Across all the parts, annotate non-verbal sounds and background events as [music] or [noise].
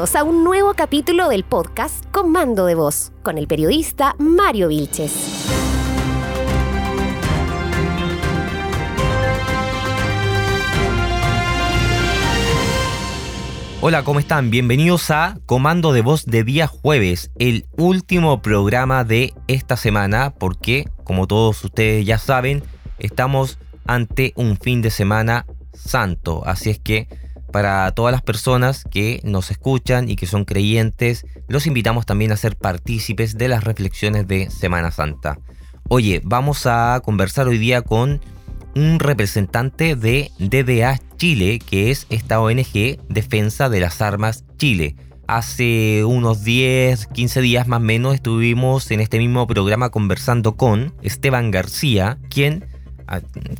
A un nuevo capítulo del podcast Comando de Voz con el periodista Mario Vilches. Hola, ¿cómo están? Bienvenidos a Comando de Voz de día jueves, el último programa de esta semana, porque, como todos ustedes ya saben, estamos ante un fin de semana santo. Así es que para todas las personas que nos escuchan y que son creyentes, los invitamos también a ser partícipes de las reflexiones de Semana Santa. Oye, vamos a conversar hoy día con un representante de DDA Chile, que es esta ONG Defensa de las Armas Chile. Hace unos 10, 15 días más o menos estuvimos en este mismo programa conversando con Esteban García, quien,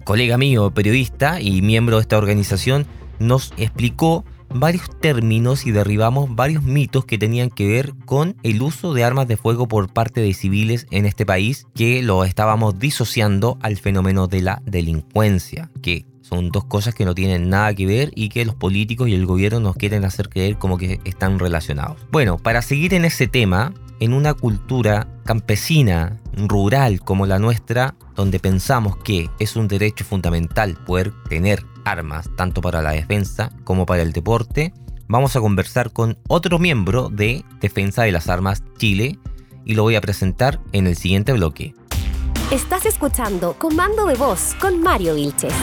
colega mío, periodista y miembro de esta organización, nos explicó varios términos y derribamos varios mitos que tenían que ver con el uso de armas de fuego por parte de civiles en este país, que lo estábamos disociando al fenómeno de la delincuencia, que son dos cosas que no tienen nada que ver y que los políticos y el gobierno nos quieren hacer creer como que están relacionados. Bueno, para seguir en ese tema, en una cultura campesina, rural como la nuestra, donde pensamos que es un derecho fundamental poder tener armas, tanto para la defensa como para el deporte, vamos a conversar con otro miembro de Defensa de las Armas Chile y lo voy a presentar en el siguiente bloque. Estás escuchando Comando de Voz con Mario Vilches.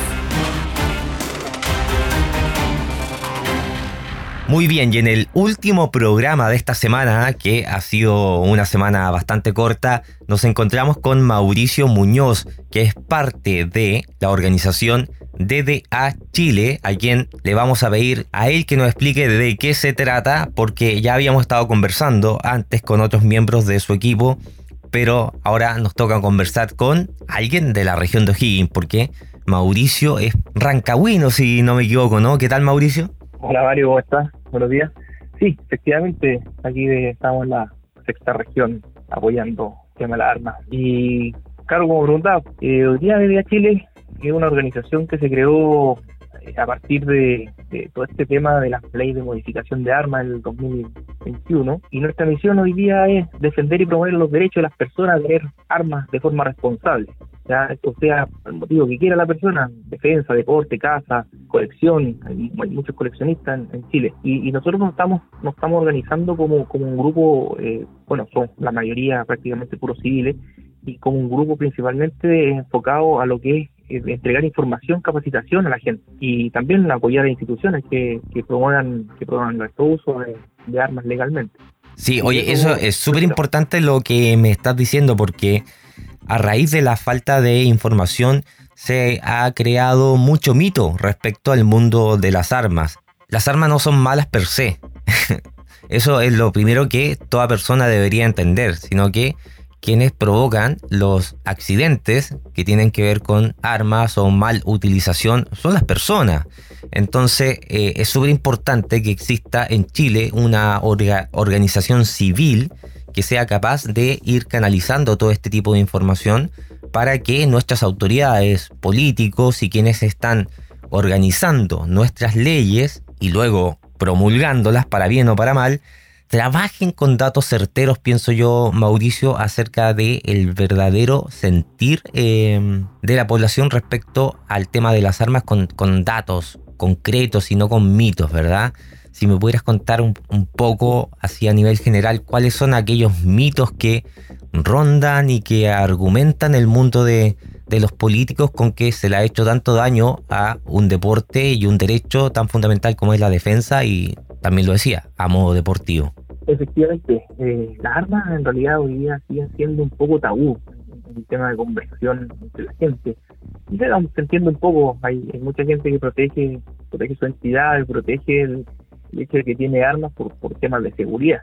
Muy bien, y en el último programa de esta semana, que ha sido una semana bastante corta, nos encontramos con Mauricio Muñoz, que es parte de la organización DDA Chile, a quien le vamos a pedir a él que nos explique de qué se trata, porque ya habíamos estado conversando antes con otros miembros de su equipo, pero ahora nos toca conversar con alguien de la región de O'Higgins, porque Mauricio es rancagüino, si no me equivoco, ¿no? ¿Qué tal, Mauricio? Hola Mario, ¿cómo estás? Buenos días. Sí, efectivamente, aquí estamos en la sexta región apoyando el tema de las armas. Y claro, como preguntaba, eh, hoy día de Chile es una organización que se creó eh, a partir de, todo este tema de las leyes de modificación de armas del 2021 y nuestra misión hoy día es defender y promover los derechos de las personas a tener armas de forma responsable ya esto sea el motivo que quiera la persona, defensa, deporte, casa, colección, hay, muchos coleccionistas en, Chile. Y, nosotros nos estamos, nos estamos organizando como, como un grupo, eh, bueno, son la mayoría prácticamente puros civiles, y como un grupo principalmente enfocado a lo que es entregar información, capacitación a la gente y también apoyar a instituciones que, que promuevan que promuevan nuestro uso de armas legalmente. Sí, oye, eso es súper importante lo que me estás diciendo porque a raíz de la falta de información se ha creado mucho mito respecto al mundo de las armas. Las armas no son malas per se. [laughs] Eso es lo primero que toda persona debería entender, sino que quienes provocan los accidentes que tienen que ver con armas o mal utilización son las personas. Entonces eh, es súper importante que exista en Chile una organización civil que sea capaz de ir canalizando todo este tipo de información para que nuestras autoridades, políticos y quienes están organizando nuestras leyes y luego promulgándolas para bien o para mal, trabajen con datos certeros, pienso yo, Mauricio, acerca del el verdadero sentir em, de la población respecto al tema de las armas con, con datos concretos y no con mitos, ¿verdad? si me pudieras contar un, poco, así a nivel general, cuáles son aquellos mitos que rondan y que argumentan el mundo de, los políticos con que se le ha hecho tanto daño a un deporte y un derecho tan fundamental como es la defensa y también lo decía, a modo deportivo. Efectivamente, eh, las armas en realidad hoy día siguen siendo un poco tabú en el tema de conversión entre la gente. Y se entiende un poco, hay, mucha gente que protege, protege su entidad, protege el, el hecho de que tiene armas por, por temas de seguridad.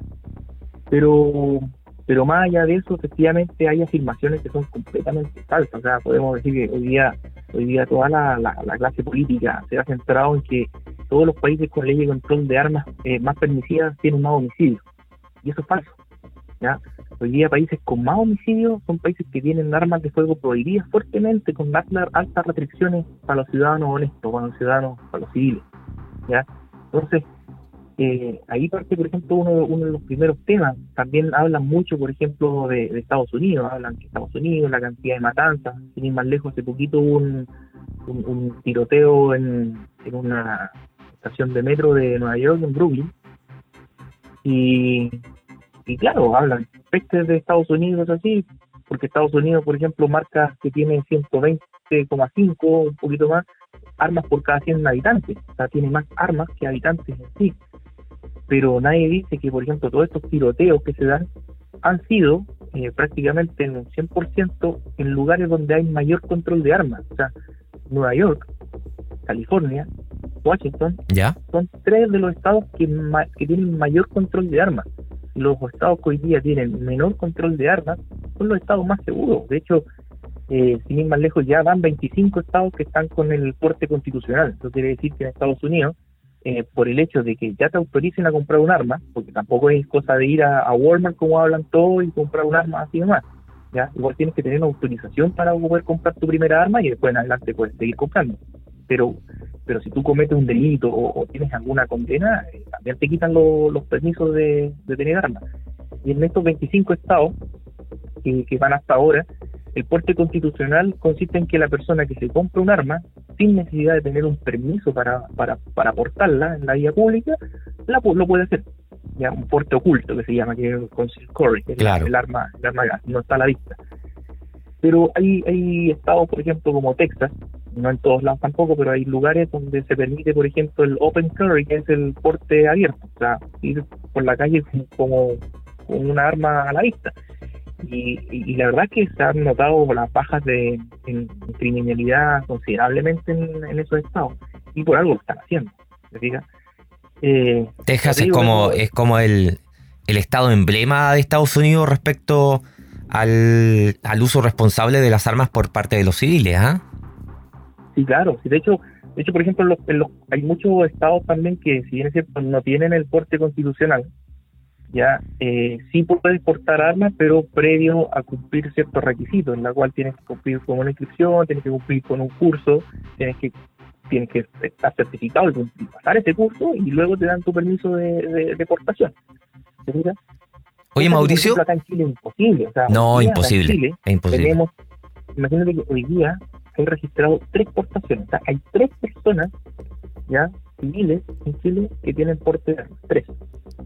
Pero pero más allá de eso, efectivamente hay afirmaciones que son completamente falsas. O sea, podemos decir que hoy día, hoy día toda la, la, clase política se ha centrado en que todos los países con ley de control de armas eh, más permisivas tienen más homicidios. Y eso es falso. ¿ya? Hoy día países con más homicidios son países que tienen armas de fuego prohibidas fuertemente, con altas restricciones para los ciudadanos honestos, para los ciudadanos, para los civiles. ¿ya? Entonces, eh, ahí parte, por ejemplo, uno, uno de los primeros temas. También hablan mucho, por ejemplo, de, Estados Unidos. Hablan que Estados Unidos, la cantidad de matanzas. Sin ir más lejos, hace poquito hubo un, tiroteo en, en, una estación de metro de Nueva York, en Brooklyn. Y, y claro, hablan pestes de Estados Unidos así, porque Estados Unidos, por ejemplo, marca que tiene 120,5, un poquito más, armas por cada 100 habitantes. O sea, tiene más armas que habitantes en sí pero nadie dice que, por ejemplo, todos estos tiroteos que se dan han sido eh, prácticamente en un 100% en lugares donde hay mayor control de armas. O sea, Nueva York, California, Washington, ¿Ya? son tres de los estados que, que tienen mayor control de armas. Los estados que hoy día tienen menor control de armas son los estados más seguros. De hecho, eh, sin ir más lejos, ya van 25 estados que están con el porte constitucional. Eso quiere decir que en Estados Unidos eh, por el hecho de que ya te autoricen a comprar un arma, porque tampoco es cosa de ir a, Walmart como hablan todos y comprar un arma así nomás. ¿ya? Igual tienes que tener una autorización para poder comprar tu primera arma y después en adelante puedes seguir comprando. Pero pero si tú cometes un delito o, tienes alguna condena, eh, también te quitan los permisos de, tener armas. Y en estos 25 estados que, que van hasta ahora, el porte constitucional consiste en que la persona que se compra un arma, sin necesidad de tener un permiso para, para, para portarla en la vía pública, la, lo puede hacer. Ya, un porte oculto que se llama, que es el que el arma, el arma no está a la vista. Pero hay, hay estados, por ejemplo, como Texas, no en todos lados tampoco, pero hay lugares donde se permite, por ejemplo, el open carry, que es el porte abierto, o sea, ir por la calle como con una arma a la vista. Y, la verdad que se han notado las bajas de criminalidad considerablemente en, esos estados y por algo lo están haciendo. Eh, Texas es como, es como el, el estado emblema de Estados Unidos respecto al, al uso responsable de las armas por parte de los civiles, ¿ah? Sí, claro. de hecho, de hecho, por ejemplo, hay muchos estados también que, si bien es cierto, no tienen el porte constitucional, ya eh, sí puedes portar armas, pero previo a cumplir ciertos requisitos, en la cual tienes que cumplir con una inscripción, tienes que cumplir con un curso, tienes que tienes que estar certificado y pasar ese curso y luego te dan tu permiso de, de, portación. Oye, Mauricio. Acá en Chile es imposible. no, imposible. es imposible. Tenemos, imagínate que hoy día hay registrado tres portaciones. O sea, hay tres personas ya civiles en Chile que tienen porte de armas. Tres.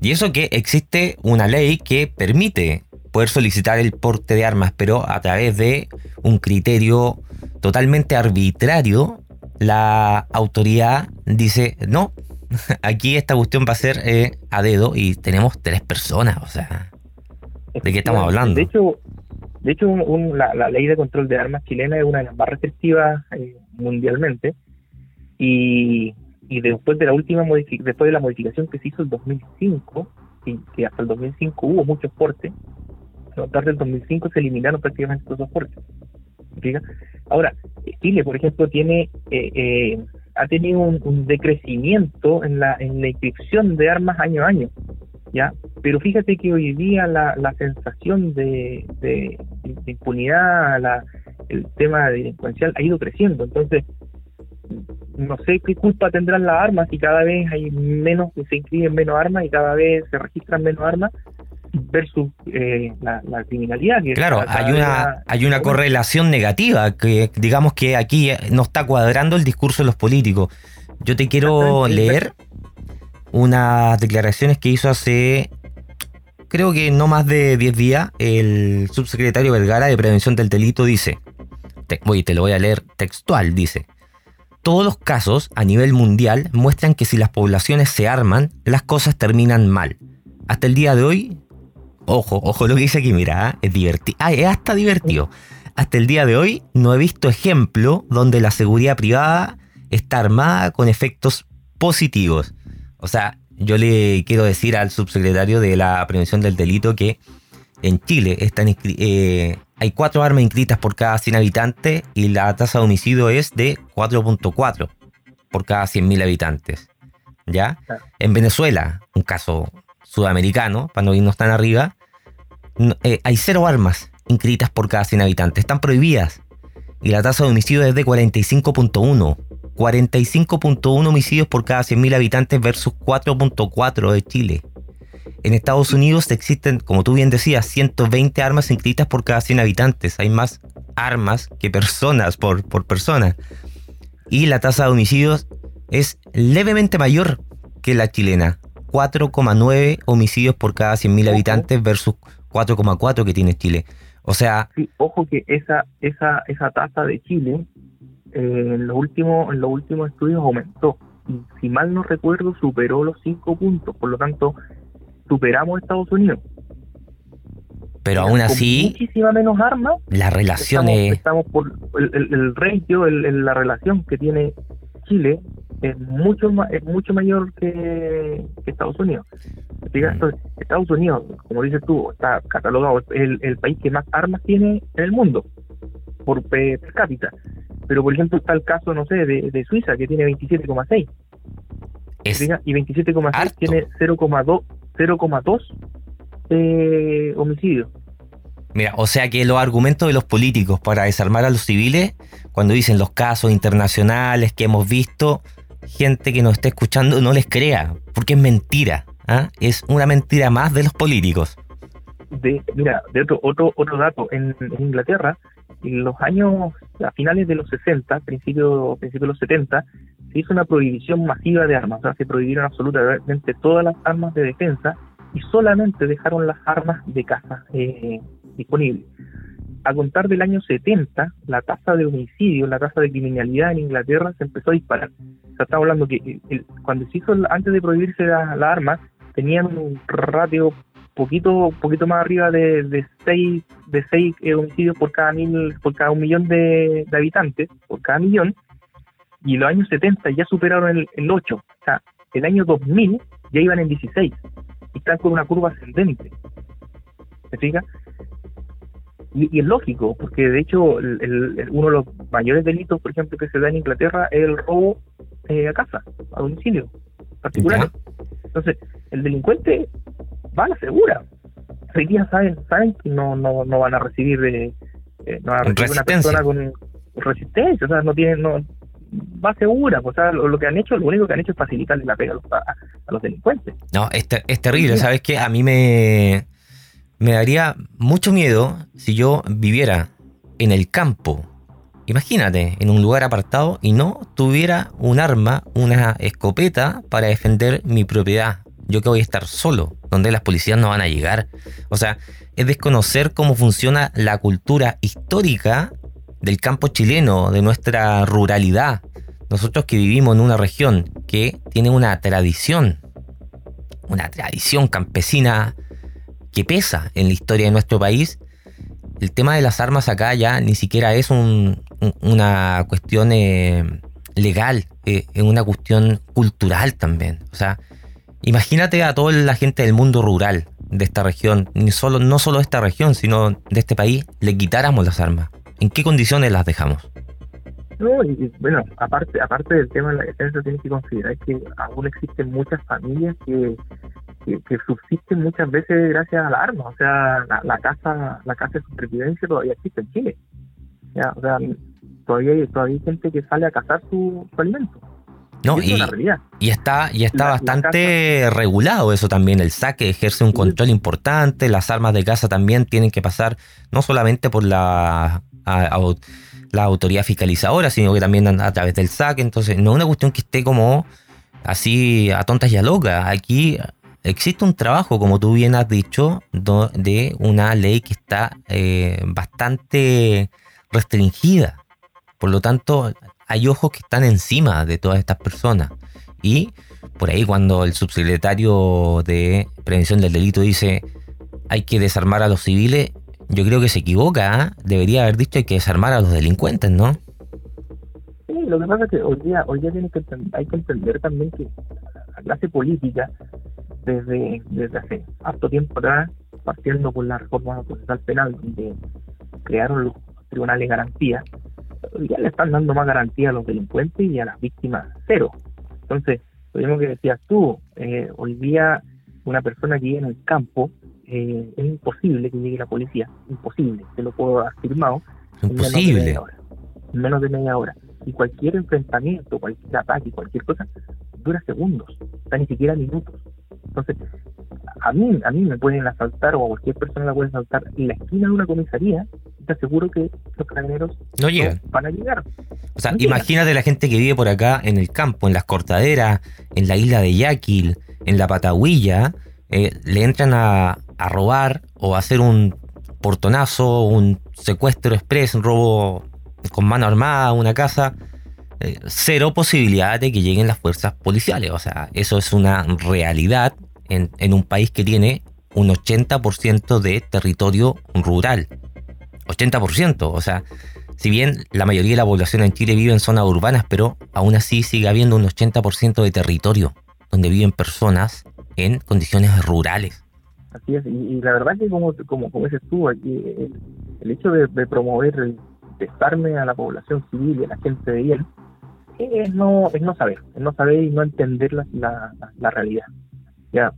Y eso que existe una ley que permite poder solicitar el porte de armas, pero a través de un criterio totalmente arbitrario, la autoridad dice, no, [laughs] aquí esta cuestión va a ser eh, a dedo y tenemos tres personas, o sea, ¿de qué estamos hablando? De hecho, de hecho la, ley de control de armas chilena es una de las más restrictivas eh, mundialmente. Y y después de la última después de la modificación que se hizo el 2005 y que hasta el 2005 hubo muchos portes a partir del 2005 se eliminaron prácticamente todos los portes ahora Chile por ejemplo tiene eh, eh, ha tenido un, decrecimiento en la en la inscripción de armas año a año ya pero fíjate que hoy día la, la sensación de, de, de impunidad la, el tema delincuencial ha ido creciendo entonces no sé qué culpa tendrán las armas si cada vez hay menos, se inscriben menos armas y cada vez se registran menos armas versus eh, la, criminalidad. claro, hay una, hay una correlación negativa que digamos que aquí no está cuadrando el discurso de los políticos. Yo te quiero leer unas declaraciones que hizo hace, creo que no más de 10 días, el subsecretario Vergara de Prevención del Delito dice, te, te lo voy a leer textual, dice, todos los casos a nivel mundial muestran que si las poblaciones se arman, las cosas terminan mal. Hasta el día de hoy, ojo, ojo lo que dice aquí, mira, ¿eh? es divertido. Ah, es hasta divertido. Hasta el día de hoy no he visto ejemplo donde la seguridad privada está armada con efectos positivos. O sea, yo le quiero decir al subsecretario de la prevención del delito que en Chile están, eh, hay cuatro armas inscritas por cada 100 habitantes y la tasa de homicidio es de 4.4 por cada 100.000 habitantes. ¿Ya? En Venezuela, un caso sudamericano, para no irnos tan arriba, eh, hay cero armas inscritas por cada 100 habitantes. Están prohibidas. Y la tasa de homicidio es de 45.1 45.1 homicidios por cada 100.000 habitantes versus 4.4 de Chile. En Estados Unidos existen, como tú bien decías, 120 armas inscritas por cada 100 habitantes. Hay más armas que personas por, por persona. Y la tasa de homicidios es levemente mayor que la chilena. 4,9 homicidios por cada 100.000 habitantes versus 4,4 que tiene Chile. O sea... Sí, ojo que esa, esa, esa tasa de Chile eh, en, los últimos, en los últimos estudios aumentó. Y si mal no recuerdo, superó los 5 puntos. Por lo tanto, superamos Estados Unidos. Pero aún así... muchísima menos armas. La relación estamos, Estamos por el, el, el ratio, el, la relación que tiene Chile es mucho es mucho mayor que, Estados Unidos. Mm. Estados Unidos, como dices tú, está catalogado el, el país que más armas tiene en el mundo por per cápita. Pero por ejemplo está el caso, no sé, de, de Suiza que tiene 27,6. Y 27,6 tiene 0,2 0,2 eh, homicidios. Mira, o sea que los argumentos de los políticos para desarmar a los civiles, cuando dicen los casos internacionales que hemos visto, gente que nos esté escuchando no les crea, porque es mentira. ¿ah? Es una mentira más de los políticos. De, mira, de otro, otro, otro dato, en, Inglaterra, en los años, a finales de los 60, principios principio de los 70, se hizo una prohibición masiva de armas, o sea, se prohibieron absolutamente todas las armas de defensa y solamente dejaron las armas de caza eh, disponibles. A contar del año 70, la tasa de homicidio, la tasa de criminalidad en Inglaterra se empezó a disparar. O sea, estamos hablando que cuando se hizo, antes de prohibirse la armas, tenían un ratio poquito poquito más arriba de, de seis de seis eh, homicidios por cada mil por cada un millón de, habitantes por cada millón y los años 70 ya superaron el, el 8 o sea el año 2000 ya iban en 16 y están con una curva ascendente ¿me fija? Y, es lógico, porque de hecho el, uno de los mayores delitos, por ejemplo, que se da en Inglaterra es el robo eh, a casa, a domicilio particular. Entonces, el delincuente va a segura. Hoy día saben, saben que no, no, no van a recibir, eh, eh no van a recibir una persona con resistencia, o sea, no tienen, no, va segura, o sea, lo, que han hecho, lo único que han hecho es facilitarle la pega a los, delincuentes. No, es, es terrible, ¿sabes qué? A mí me me daría mucho miedo si yo viviera en el campo. Imagínate, en un lugar apartado y no tuviera un arma, una escopeta para defender mi propiedad. Yo que voy a estar solo, donde las policías no van a llegar. O sea, es desconocer cómo funciona la cultura histórica del campo chileno, de nuestra ruralidad. Nosotros que vivimos en una región que tiene una tradición, una tradición campesina que pesa en la historia de nuestro país, el tema de las armas acá ya ni siquiera es una cuestión eh, legal, eh, es una cuestión cultural también. O sea, imagínate a toda la gente del mundo rural de esta región, ni solo, no solo de esta región, sino de este país, le quitáramos las armas. ¿En qué condiciones las dejamos? No, y, bueno, aparte aparte del tema de la defensa, tienes que considerar que aún existen muchas familias que que, subsisten muchas veces gracias al arma. O sea, la, casa la casa de supervivencia todavía existe en Chile. Ya, o sea, todavía hay, todavía gente que sale a cazar su, alimento. No, y, y, está, y está bastante regulado eso también. El saque ejerce un control importante. Las armas de casa también tienen que pasar no solamente por la, la autoridad fiscalizadora, sino que también a, a través del saque. Entonces, no es una cuestión que esté como así a tontas y a locas. Aquí existe un trabajo, como tú bien has dicho, de una ley que está eh, bastante restringida. Por lo tanto, hay ojos que están encima de todas estas personas. Y por ahí cuando el subsecretario de Prevención del Delito dice hay que desarmar a los civiles, yo creo que se equivoca. ¿ah? Debería haber dicho hay que desarmar a los delincuentes, ¿no? Sí, lo que pasa es que hoy día, hoy día que, hay que entender también que la clase política desde, desde hace harto tiempo atrás, partiendo por la reforma procesal penal, donde crearon los tribunales de garantía, ya le están dando más garantía a los delincuentes y a las víctimas cero. Entonces, lo mismo que decías tú, eh, hoy día una persona que vive en el campo, eh, es imposible que llegue la policía, imposible, te lo puedo afirmar. Imposible. En menos de media hora. Y cualquier enfrentamiento, cualquier ataque, cualquier cosa, dura segundos, está ni siquiera minutos. Entonces, a mí, a mí me pueden asaltar o a cualquier persona la puede asaltar en la esquina de una comisaría, te aseguro que los carabineros no llegan. van a llegar. O sea, imagínate la gente que vive por acá en el campo, en las cortaderas, en la isla de Yaquil, en la Patahuilla, eh, le entran a, a robar o a hacer un portonazo, un secuestro express, un robo con mano armada una casa, eh, cero posibilidad de que lleguen las fuerzas policiales. O sea, eso es una realidad en, en un país que tiene un 80% de territorio rural. 80%, o sea, si bien la mayoría de la población en Chile vive en zonas urbanas, pero aún así sigue habiendo un 80% de territorio donde viven personas en condiciones rurales. Así es, y, la verdad que como, como, como dices tú, aquí, el, hecho de, promover el desarme a la población civil y a la gente de bien es no, es no saber, es no saber y no entender la, la, realidad. Ya,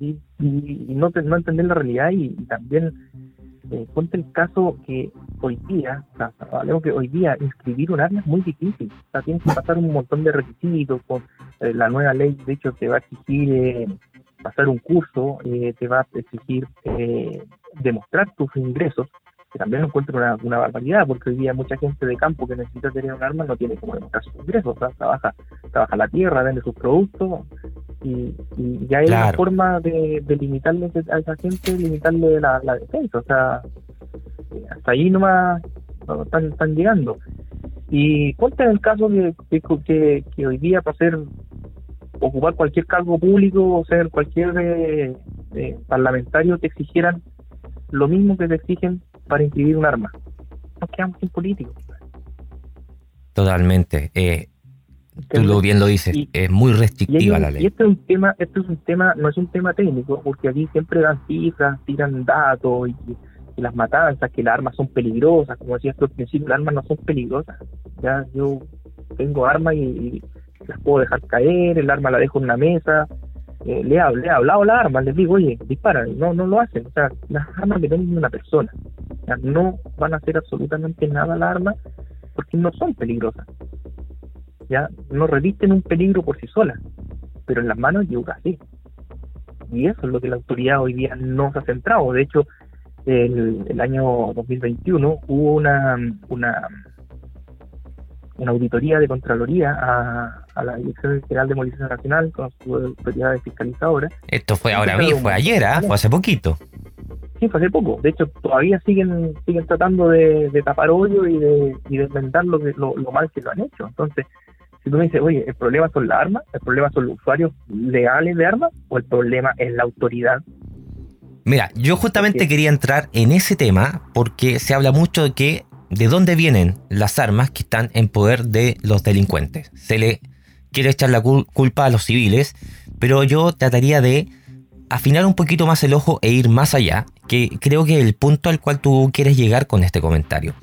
y, no, no entender la realidad y, también eh, ponte el caso que hoy día, o que hoy día inscribir un arma es muy difícil, o sea, tienes que pasar un montón de requisitos, con eh, la nueva ley de hecho te va a exigir eh, pasar un curso, eh, te va a exigir eh, demostrar tus ingresos, que también lo encuentro una, una, barbaridad, porque hoy día mucha gente de campo que necesita tener un arma no tiene cómo demostrar sus ingresos, o sea, trabaja, trabaja la tierra, vende sus productos, y, ya hay una forma de, limitarle a esa gente, limitarle la, defensa, o sea, hasta ahí nomás están, están llegando. Y ponte en el caso que, que, que hoy día para ser ocupar cualquier cargo público o ser cualquier eh, eh, parlamentario te exigieran lo mismo que te exigen para inscribir un arma. Nos quedamos sin políticos. Totalmente. Eh, tú lo bien lo dices, es muy restrictiva la ley. Y este es un tema, este es un tema, no es un tema técnico, porque aquí siempre dan cifras, tiran datos y, las matanzas, que las armas son peligrosas, como decías tú al principio, las armas no son peligrosas. Ya yo tengo armas y las puedo dejar caer, el arma la dejo en una mesa, eh, le, he, hablado a la arma, les digo, oye, disparan, no, no lo hacen, o sea, las armas dependen de una persona, no van a hacer absolutamente nada la arma porque no son peligrosas, ya no revisten un peligro por sí solas, pero en las manos yo sí. Y eso es lo que la autoridad hoy día no se ha centrado. De hecho, el, el año 2021 hubo una, una una auditoría de Contraloría a, a la Dirección General de Policía Nacional con su autoridad fiscalizadora. Esto fue ahora mismo, fue ayer, ¿ah? fue hace poquito. Sí, fue hace poco. De hecho, todavía siguen siguen tratando de, tapar hoyo y de, y de lo, que, lo, mal que lo han hecho. Entonces, si tú me dices, oye, ¿el problema son las armas? ¿El problema son los usuarios legales de armas? ¿O el problema es la autoridad Mira, yo justamente quería entrar en ese tema porque se habla mucho de que de dónde vienen las armas que están en poder de los delincuentes. Se le quiere echar la culpa a los civiles, pero yo trataría de afinar un poquito más el ojo e ir más allá, que creo que el punto al cual tú quieres llegar con este comentario.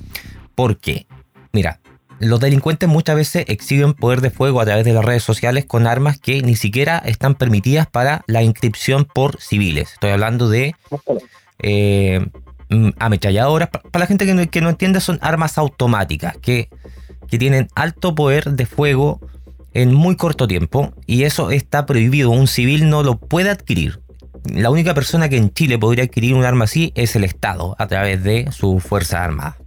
Porque, mira, los delincuentes muchas veces exhiben poder de fuego a través de las redes sociales con armas que ni siquiera están permitidas para la inscripción por civiles. Estoy hablando de eh, ametralladoras. Para la gente que no, que entiende, son armas automáticas que, que tienen alto poder de fuego en muy corto tiempo y eso está prohibido. Un civil no lo puede adquirir. La única persona que en Chile podría adquirir un arma así es el Estado a través de su fuerza armada.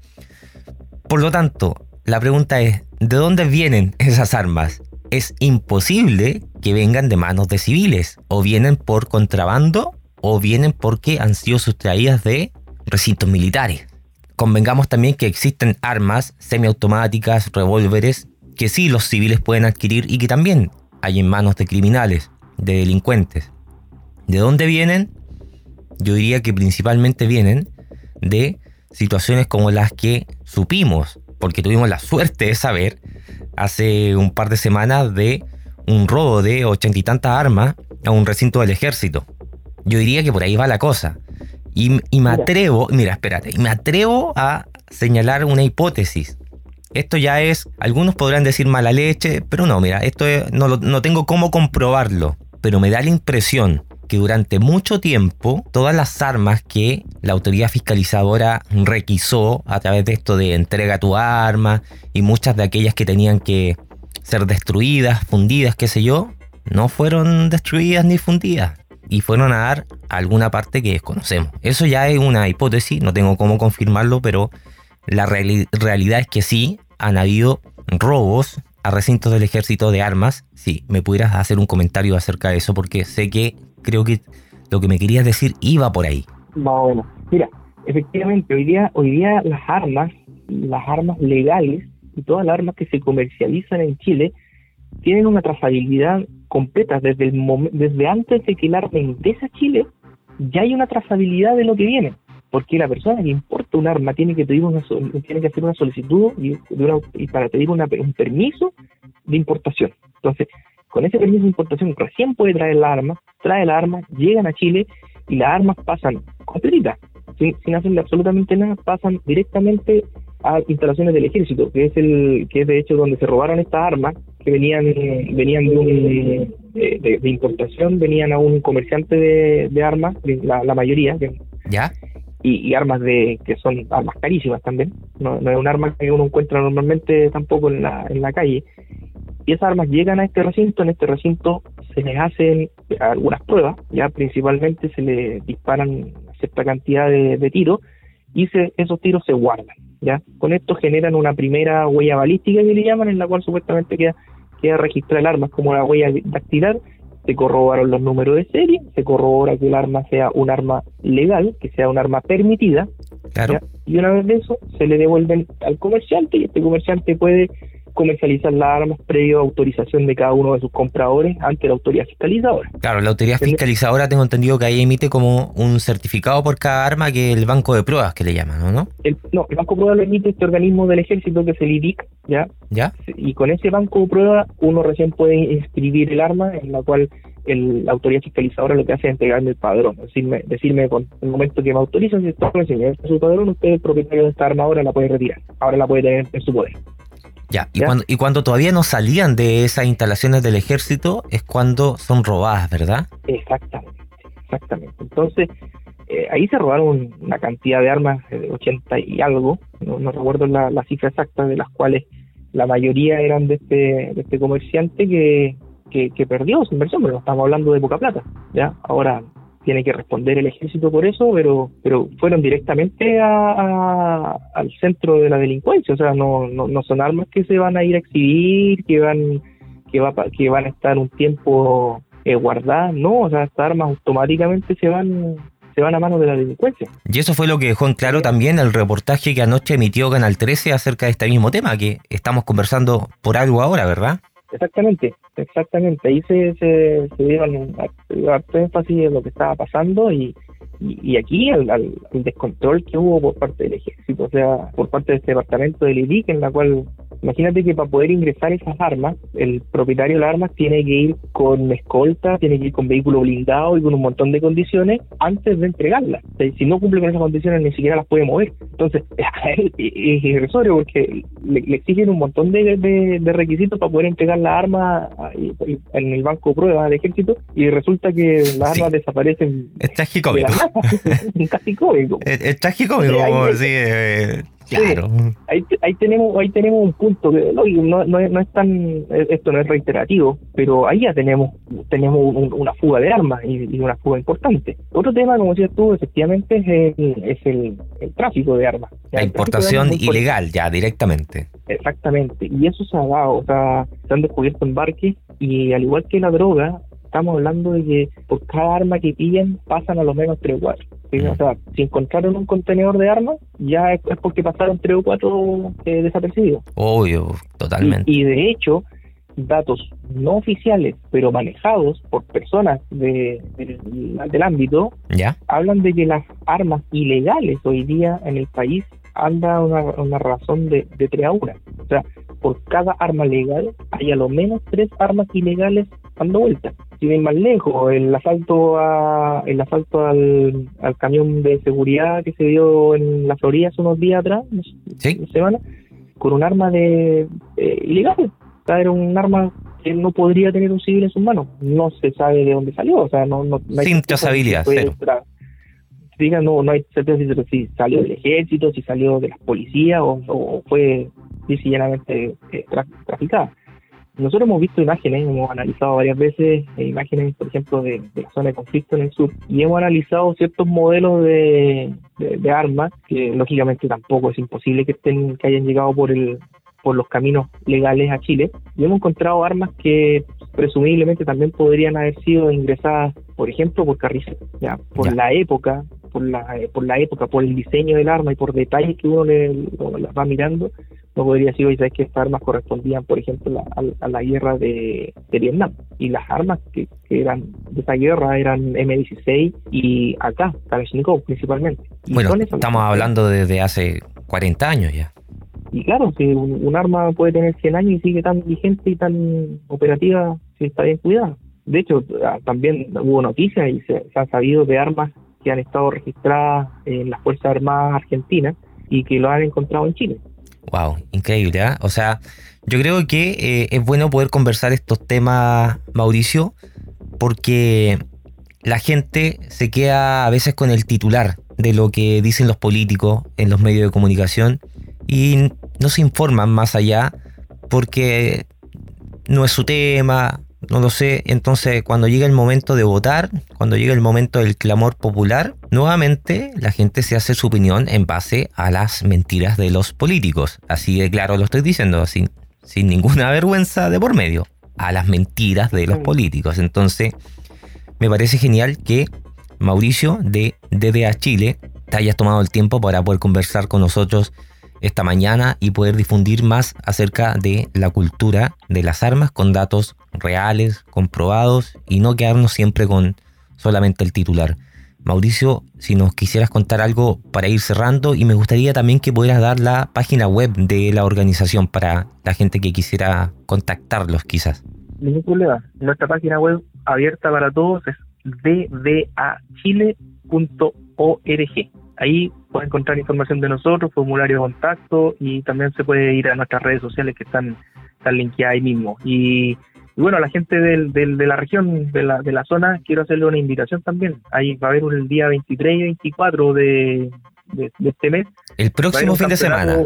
Por lo tanto, la pregunta es, ¿de dónde vienen [laughs] esas armas? Es imposible que vengan de manos de civiles, o vienen por contrabando, o vienen porque han sido sustraídas de recintos militares. Convengamos también que existen armas semiautomáticas, revólveres, que sí los civiles pueden adquirir y que también hay en manos de criminales, de delincuentes. ¿De dónde vienen? Yo diría que principalmente vienen de situaciones como las que supimos, porque tuvimos la suerte de saber hace un par de semanas de un robo de ochenta y tantas armas a un recinto del ejército. Yo diría que por ahí va la cosa. Y, me atrevo, mira, espérate, y me atrevo a señalar una hipótesis. Esto ya es, algunos podrán decir mala leche, pero no, mira, esto no, no tengo cómo comprobarlo, pero me da la impresión que durante mucho tiempo todas las armas que la autoridad fiscalizadora requisó a través de esto de entrega tu arma y muchas de aquellas que tenían que ser destruidas, fundidas, qué sé yo, no fueron destruidas ni fundidas y fueron a dar alguna parte que desconocemos. Eso ya es una hipótesis, no tengo cómo confirmarlo, pero la realidad es que sí, han habido robos a recintos del ejército de armas. Si me pudieras hacer un comentario acerca de eso, porque sé que creo que lo que me querías decir iba por ahí. Bueno, mira, efectivamente, hoy día, hoy día las armas, las armas legales y todas las armas que se comercializan en Chile tienen una trazabilidad completa desde el desde antes de que el arma ingrese a Chile, ya hay una trazabilidad de lo que viene porque la persona que importa un arma tiene que pedir una tiene que hacer una solicitud y, para pedir un permiso de importación. Entonces, con ese permiso de importación recién puede traer la arma, trae la arma, llegan a Chile y las armas pasan completitas, sin, sin hacerle absolutamente nada, pasan directamente a instalaciones del ejército, que es el que es de hecho donde se robaron estas armas que venían venían de un de, importación, venían a un comerciante de, armas, la, la mayoría, ¿Ya? y, armas de que son armas carísimas también. No, no, es un arma que uno encuentra normalmente tampoco en la, en la calle. Y esas armas llegan a este recinto, en este recinto se les hacen algunas pruebas, ya principalmente se le disparan cierta cantidad de, tiros y se, esos tiros se guardan. ya Con esto generan una primera huella balística que le llaman, en la cual supuestamente queda, queda registrada el arma como la huella dactilar se corroboraron los números de serie, se corrobora que el arma sea un arma legal, que sea un arma permitida, y una vez de eso se le devuelven al comerciante y este comerciante puede comercializar las armas previo a autorización de cada uno de sus compradores ante la autoridad fiscalizadora. Claro, la autoridad fiscalizadora tengo entendido que ahí emite como un certificado por cada arma que el banco de pruebas que le llaman, ¿no? El, no, el banco de pruebas lo emite este organismo del ejército que es el IDIC, ¿ya? ¿Ya? Y con ese banco de pruebas uno recién puede inscribir el arma en la cual el, la autoridad fiscalizadora lo que hace es entregarme el padrón, decirme, decirme con el momento que me autorizan, si está en su padrón, usted, el propietario de esta arma, ahora la puede retirar, ahora la puede tener en su poder. Ya, y, Cuando, y cuando todavía no salían de esas instalaciones del ejército es cuando son robadas, ¿verdad? Exactamente, exactamente. Entonces, eh, ahí se robaron una cantidad de armas, de 80 y algo, no, recuerdo la, cifra exacta, de las cuales la mayoría eran de este, de este comerciante que, que, que perdió su inversión, pero estamos hablando de poca plata, ¿ya? Ahora, tiene que responder el ejército por eso, pero pero fueron directamente a, al centro de la delincuencia, o sea, no, no, no son armas que se van a ir a exhibir, que van que va que van a estar un tiempo eh, guardadas, no, o sea, estas armas automáticamente se van se van a manos de la delincuencia. Y eso fue lo que dejó en claro también el reportaje que anoche emitió Canal 13 acerca de este mismo tema, que estamos conversando por algo ahora, ¿verdad? Exactamente, exactamente. Ahí se, se, se dieron énfasis en lo que estaba pasando y, y, aquí al, al, descontrol que hubo por parte del ejército, o sea, por parte de este departamento del IDIC, en la cual Imagínate que para poder ingresar esas armas, el propietario de las armas tiene que ir con escolta, tiene que ir con vehículo blindado y con un montón de condiciones antes de entregarlas. si no cumple con esas condiciones, ni siquiera las puede mover. Entonces, [laughs] es irrisorio porque le, exigen un montón de, requisitos para poder entregar la arma en el banco de pruebas del ejército y resulta que las armas desaparecen. Es tragicómico. [laughs] Es tragicómico. Es, tragicómico, como eh, Claro. ahí, ahí, tenemos ahí tenemos un punto que no, no, no, es, tan esto no es reiterativo, pero ahí ya tenemos tenemos una fuga de armas y, una fuga importante. Otro tema, como decías tú, efectivamente es el, es el, tráfico de armas. La importación ilegal ya directamente. Exactamente, y eso se ha dado, o sea, se han descubierto embarques y al igual que la droga, estamos hablando de que por cada arma que pillan pasan a lo menos tres o cuatro. O sea, si encontraron un contenedor de armas, ya es, porque pasaron tres o cuatro eh, desapercibidos. Obvio, totalmente. Y, de hecho, datos no oficiales, pero manejados por personas de, del ámbito, ¿Ya? hablan de que las armas ilegales hoy día en el país anda una, una razón de, de 3 a 1. O sea, por cada arma legal hay a lo menos tres armas ilegales dando vueltas. Si ven más lejos, el asalto a, el asalto al, al camión de seguridad que se dio en la Florida hace unos días atrás, ¿Sí? una semana, con un arma de eh, ilegal. O sea, era un arma que no podría tener un civil en sus manos. No se sabe de dónde salió, o sea, no, no, hay Sin trazabilidad, Diga, no, no hay certeza si salió del ejército, si salió de las policías o, fue sencillamente eh, traficada. Nosotros hemos visto imágenes, hemos analizado varias veces eh, imágenes, por ejemplo, de, la zona de conflicto en el sur, y hemos analizado ciertos modelos de, de, armas, que lógicamente tampoco es imposible que estén, que hayan llegado por el por los caminos legales a Chile, y hemos encontrado armas que presumiblemente también podrían haber sido ingresadas, por ejemplo, por carrizo, ya, por la época, por la, por la época, por el diseño del arma y por detalles que uno le, va mirando, no podría decir, hoy sabes que estas armas correspondían, por ejemplo, a, la guerra de, Vietnam. Y las armas que, eran de esa guerra eran M16 y acá, Kalashnikov principalmente. bueno, estamos hablando desde hace 40 años ya. Y claro, si un, arma puede tener 100 años y sigue tan vigente y tan operativa, si está bien cuidada. De hecho, ah, también hubo noticias y se, se han sabido de armas que han estado registradas en las Fuerzas Armadas Argentinas y que lo han encontrado en Chile. Wow, increíble, ¿eh? O sea, yo creo que eh, es bueno poder conversar estos temas, Mauricio, porque la gente se queda a veces con el titular de lo que dicen los políticos en los medios de comunicación y no se informan más allá porque no es su tema, no lo sé. Entonces, cuando llega el momento de votar, cuando llega el momento del clamor popular, nuevamente la gente se hace su opinión en base a las mentiras de los políticos. Así de claro lo estoy diciendo, sin, sin ninguna [laughs] vergüenza de por medio. A las mentiras de los políticos. Entonces, me parece genial que Mauricio de DDA Chile te hayas tomado el tiempo para poder conversar con nosotros esta mañana y poder difundir más acerca de la cultura de las armas con datos reales, comprobados y no quedarnos siempre con solamente el titular. Mauricio, si nos quisieras contar algo para ir cerrando y me gustaría también que pudieras dar la página web de la organización para la gente que quisiera contactarlos quizás. Ningún problema. Nuestra página web abierta para todos es ddachile.org. Ahí puede encontrar información de nosotros, formulario de contacto y también se puede ir a nuestras redes sociales que están, están linkeadas ahí mismo. Y, bueno, a la gente del, de la región, de la, de la zona, quiero hacerle una invitación también. Ahí va a haber un, el día 23 y 24 de, de, este mes. El próximo fin de semana.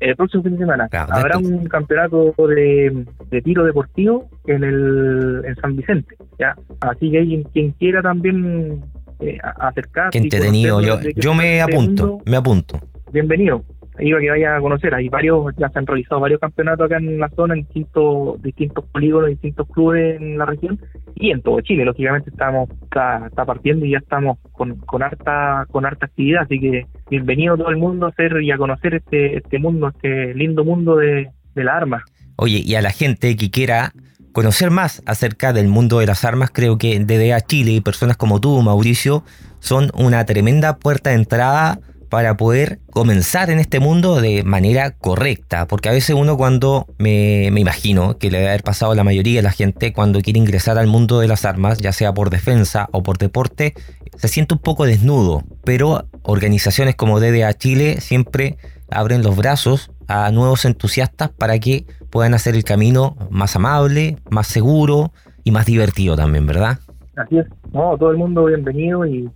El próximo fin de semana. Habrá un campeonato de, de, tiro deportivo en el en San Vicente. ya Así que quien quiera también eh, acercarse. Qué entretenido, yo, yo me apunto, me apunto. Bienvenido, iba que vaya a conocer, hay varios, ya se han realizado varios campeonatos acá en la zona, en distintos, distintos polígonos, distintos clubes en la región y en todo Chile, lógicamente estamos, está, partiendo y ya estamos con, con harta, con harta actividad, así que bienvenido todo el mundo a hacer y a conocer este, este mundo, este lindo mundo de, de la arma. Oye, y a la gente que quiera conocer más acerca del mundo de las armas, creo que DDA Chile y personas como tú, Mauricio, son una tremenda puerta de entrada para poder comenzar en este mundo de manera correcta. Porque a veces uno cuando me, imagino que le debe haber pasado a la mayoría de la gente cuando quiere ingresar al mundo de las armas, ya sea por defensa o por deporte, se siente un poco desnudo. Pero organizaciones como DDA Chile siempre abren los brazos a nuevos entusiastas para que puedan hacer el camino más amable, más seguro y más divertido también, ¿verdad? Así es, no, todo el mundo bienvenido y,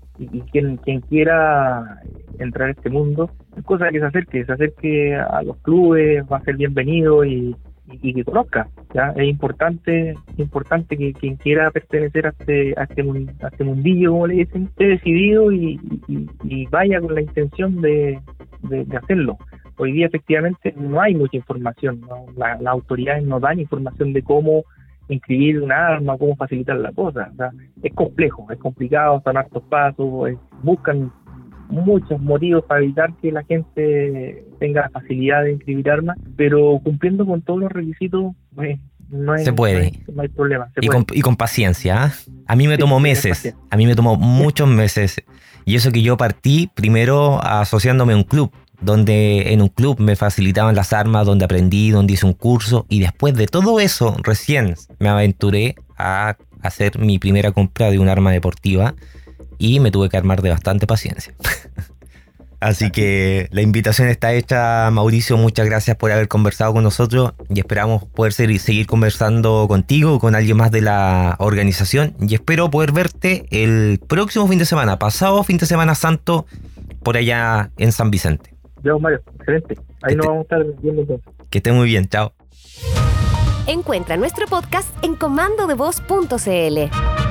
quien, quien quiera entrar a este mundo, cosa que se acerque, se acerque a los clubes, va a ser bienvenido y, que conozca. ¿ya? Es importante importante que quien quiera pertenecer a este, a este, a este mundillo, como le dicen, esté decidido y, vaya con la intención de hacerlo hoy día efectivamente no hay mucha información, las autoridades no dan información de cómo inscribir un arma, cómo facilitar la cosa. es complejo, es complicado, son hartos pasos, buscan muchos motivos para evitar que la gente tenga la facilidad de inscribir armas, pero cumpliendo con todos los requisitos, pues, no, hay, se puede. No hay, problema. y, Con, paciencia. ¿ah? A mí me tomó meses, a mí me tomó muchos meses. Y eso que yo partí primero asociándome a un club donde en un club me facilitaban las armas, donde aprendí, donde hice un curso y después de todo eso recién me aventuré a hacer mi primera compra de un arma deportiva y me tuve que armar de bastante paciencia. [laughs] Así que la invitación está hecha, Mauricio. Muchas gracias por haber conversado con nosotros y esperamos poder seguir conversando contigo, con alguien más de la organización. Y espero poder verte el próximo fin de semana, pasado fin de semana santo, por allá en San Vicente. Yo, Mario, excelente. Ahí nos vamos a estar viendo entonces. Que esté muy bien, chao. Encuentra nuestro podcast en comandodevoz.cl.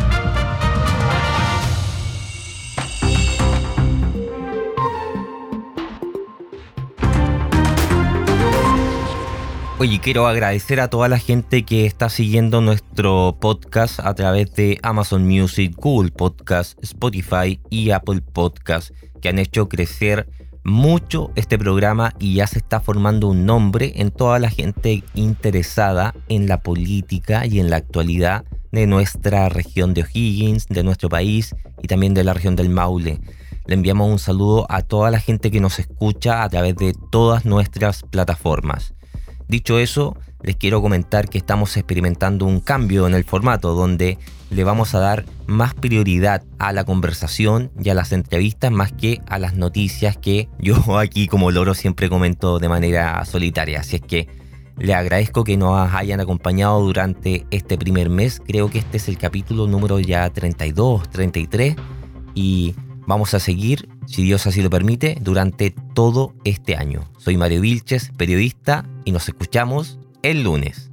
Oye, quiero agradecer a toda la gente que está siguiendo nuestro podcast a través de Amazon Music, Google Podcast, Spotify y Apple Podcast, que han hecho crecer mucho este programa y ya se está formando un nombre en toda la gente interesada en la política y en la actualidad de nuestra región de O'Higgins, de nuestro país y también de la región del Maule. Le enviamos un saludo a toda la gente que nos escucha a través de todas nuestras plataformas. Dicho eso, les quiero comentar que estamos experimentando un cambio en el formato donde le vamos a dar más prioridad a la conversación y a las entrevistas más que a las noticias que yo [laughs] aquí como loro siempre comento de manera solitaria. Así es que le agradezco que nos hayan acompañado durante este primer mes. Creo que este es el capítulo número ya 32, 33 y vamos a seguir, si Dios así lo permite, durante todo este año. Soy Mario Vilches, periodista, y nos escuchamos el lunes.